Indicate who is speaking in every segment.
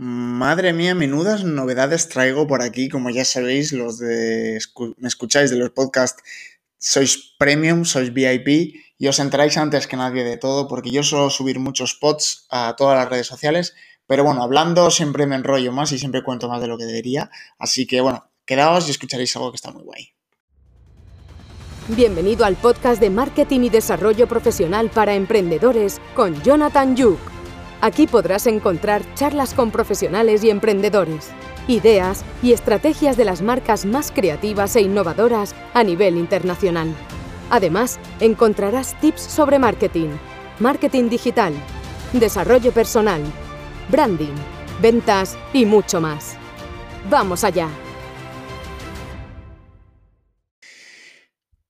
Speaker 1: Madre mía, menudas novedades traigo por aquí. Como ya sabéis, los de me escucháis de los podcasts, sois premium, sois VIP y os enteráis antes que nadie de todo, porque yo suelo subir muchos pods a todas las redes sociales. Pero bueno, hablando siempre me enrollo más y siempre cuento más de lo que debería. Así que bueno, quedaos y escucharéis algo que está muy guay.
Speaker 2: Bienvenido al podcast de Marketing y Desarrollo Profesional para Emprendedores con Jonathan Yuk Aquí podrás encontrar charlas con profesionales y emprendedores, ideas y estrategias de las marcas más creativas e innovadoras a nivel internacional. Además, encontrarás tips sobre marketing, marketing digital, desarrollo personal, branding, ventas y mucho más. ¡Vamos allá!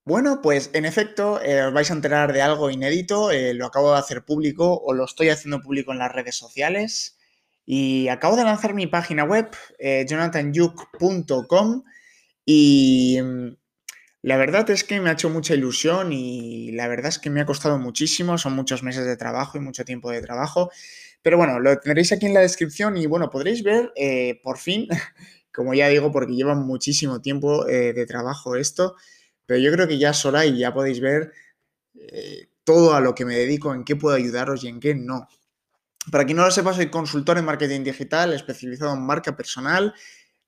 Speaker 1: Bueno, pues en efecto, eh, os vais a enterar de algo inédito, eh, lo acabo de hacer público o lo estoy haciendo público en las redes sociales y acabo de lanzar mi página web, eh, y mm, la verdad es que me ha hecho mucha ilusión y la verdad es que me ha costado muchísimo, son muchos meses de trabajo y mucho tiempo de trabajo, pero bueno, lo tendréis aquí en la descripción y bueno, podréis ver por fin, como ya digo, porque lleva muchísimo tiempo de trabajo esto, pero yo creo que ya sola y ya podéis ver eh, todo a lo que me dedico, en qué puedo ayudaros y en qué no. Para quien no lo sepa, soy consultor en marketing digital, especializado en marca personal,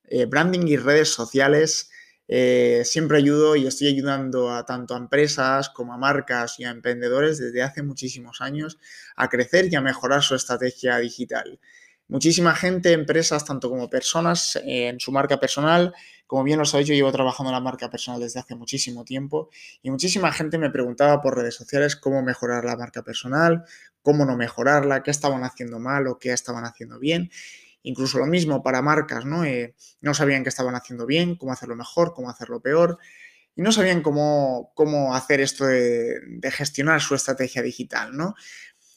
Speaker 1: eh, branding y redes sociales. Eh, siempre ayudo y estoy ayudando a tanto a empresas como a marcas y a emprendedores desde hace muchísimos años a crecer y a mejorar su estrategia digital. Muchísima gente, empresas, tanto como personas en su marca personal, como bien lo sabéis, yo llevo trabajando en la marca personal desde hace muchísimo tiempo y muchísima gente me preguntaba por redes sociales cómo mejorar la marca personal, cómo no mejorarla, qué estaban haciendo mal o qué estaban haciendo bien. Incluso lo mismo para marcas, ¿no? Eh, no sabían qué estaban haciendo bien, cómo hacerlo mejor, cómo hacerlo peor y no sabían cómo, cómo hacer esto de gestionar su estrategia digital, ¿no?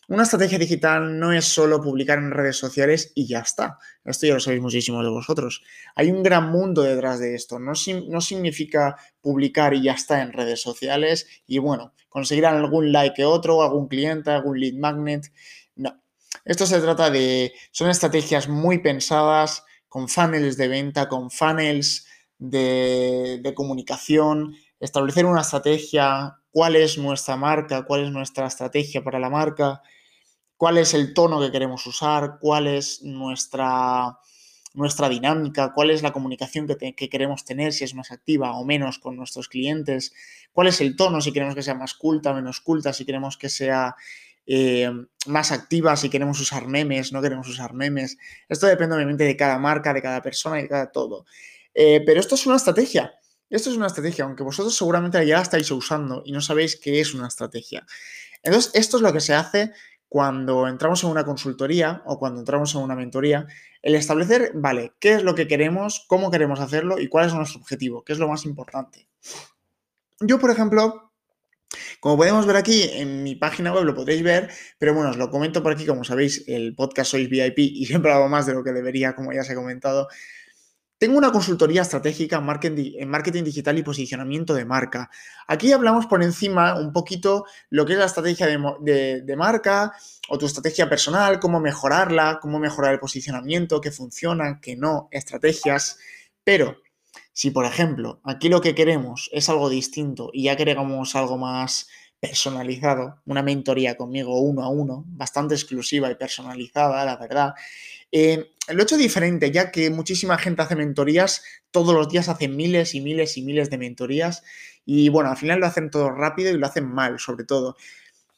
Speaker 1: Una estrategia digital no es solo publicar en redes sociales y ya está. Esto ya lo sabéis muchísimo de vosotros. Hay un gran mundo detrás de esto. No, significa publicar y ya está en redes sociales y bueno, conseguir algún like que otro, algún cliente, algún lead magnet. No. Esto se trata de. Son estrategias muy pensadas, con funnels de venta, con funnels de comunicación, establecer una estrategia, cuál es nuestra marca, cuál es nuestra estrategia para la marca, cuál es el tono que queremos usar, cuál es nuestra, nuestra dinámica, cuál es la comunicación que, queremos tener, si es más activa o menos con nuestros clientes, cuál es el tono, si queremos que sea más culta, menos culta, si queremos que sea eh, más activa, si queremos usar memes, no queremos usar memes. Esto depende obviamente de cada marca, de cada persona y de cada todo. Eh, pero esto es una estrategia. Esto es una estrategia, aunque vosotros seguramente ya la estáis usando y no sabéis qué es una estrategia. Entonces, esto es lo que se hace cuando entramos en una consultoría o cuando entramos en una mentoría, el establecer, vale, qué es lo que queremos, cómo queremos hacerlo y cuál es nuestro objetivo, qué es lo más importante. Yo, por ejemplo, como podemos ver aquí en mi página web, lo podréis ver, pero bueno, os lo comento por aquí, como sabéis, el podcast sois VIP y siempre hago más de lo que debería, como ya os he comentado. Tengo una consultoría estratégica en marketing, digital y posicionamiento de marca. Aquí hablamos por encima un poquito lo que es la estrategia de, marca o tu estrategia personal, cómo mejorarla, cómo mejorar el posicionamiento, qué funciona, qué no, estrategias. Pero si, por ejemplo, aquí lo que queremos es algo distinto y ya queremos algo más personalizado, una mentoría conmigo uno a uno, bastante exclusiva y personalizada, la verdad, eh, lo he hecho diferente, ya que muchísima gente hace mentorías, todos los días hacen miles y miles y miles de mentorías y bueno, al final lo hacen todo rápido y lo hacen mal, sobre todo.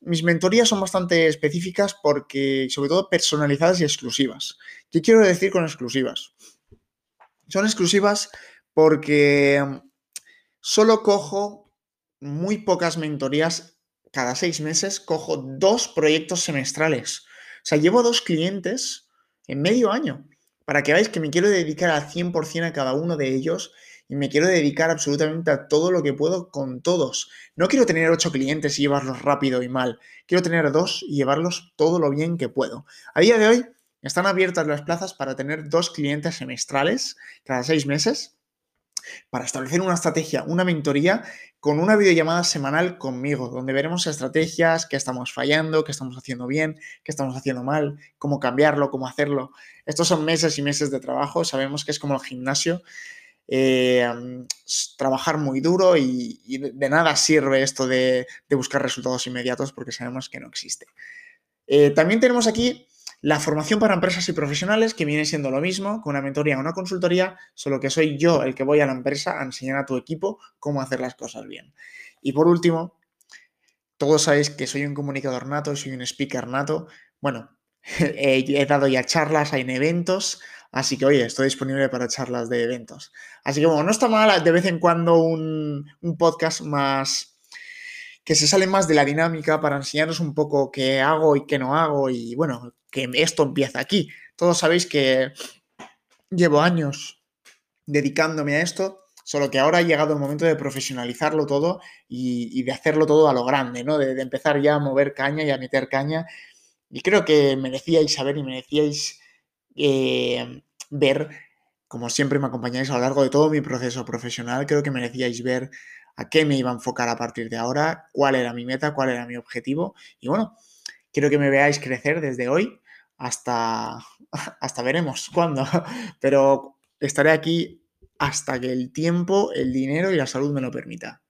Speaker 1: Mis mentorías son bastante específicas porque, sobre todo, personalizadas y exclusivas. ¿Qué quiero decir con exclusivas? Son exclusivas porque solo cojo muy pocas mentorías cada seis meses, cojo dos proyectos semestrales. O sea, llevo dos clientes en medio año, para que veáis que me quiero dedicar al 100% a cada uno de ellos y me quiero dedicar absolutamente a todo lo que puedo con todos. No quiero tener ocho clientes y llevarlos rápido y mal. Quiero tener dos y llevarlos todo lo bien que puedo. A día de hoy están abiertas las plazas para tener dos clientes semestrales cada seis meses. Para establecer una estrategia, una mentoría con una videollamada semanal conmigo, donde veremos estrategias, qué estamos fallando, qué estamos haciendo bien, qué estamos haciendo mal, cómo cambiarlo, cómo hacerlo. Estos son meses y meses de trabajo, sabemos que es como el gimnasio, eh, trabajar muy duro y, de nada sirve esto de, buscar resultados inmediatos porque sabemos que no existe. Eh, también tenemos aquí la formación para empresas y profesionales, que viene siendo lo mismo, con una mentoría o una consultoría, solo que soy yo el que voy a la empresa a enseñar a tu equipo cómo hacer las cosas bien. Y por último, todos sabéis que soy un comunicador nato, soy un speaker nato. Bueno, he dado ya charlas en eventos, así que oye, estoy disponible para charlas de eventos. Así que bueno, no está mal de vez en cuando un, un podcast más que se sale más de la dinámica para enseñaros un poco qué hago y qué no hago y bueno, que esto empieza aquí. Todos sabéis que llevo años dedicándome a esto, solo que ahora ha llegado el momento de profesionalizarlo todo y, de hacerlo todo a lo grande, ¿no? De, empezar ya a mover caña y a meter caña. Y creo que merecíais saber y merecíais eh, ver, como siempre me acompañáis a lo largo de todo mi proceso profesional, creo que merecíais ver a qué me iba a enfocar a partir de ahora, cuál era mi meta, cuál era mi objetivo. Y bueno, quiero que me veáis crecer desde hoy hasta, hasta veremos cuándo. Pero estaré aquí hasta que el tiempo, el dinero y la salud me lo permita.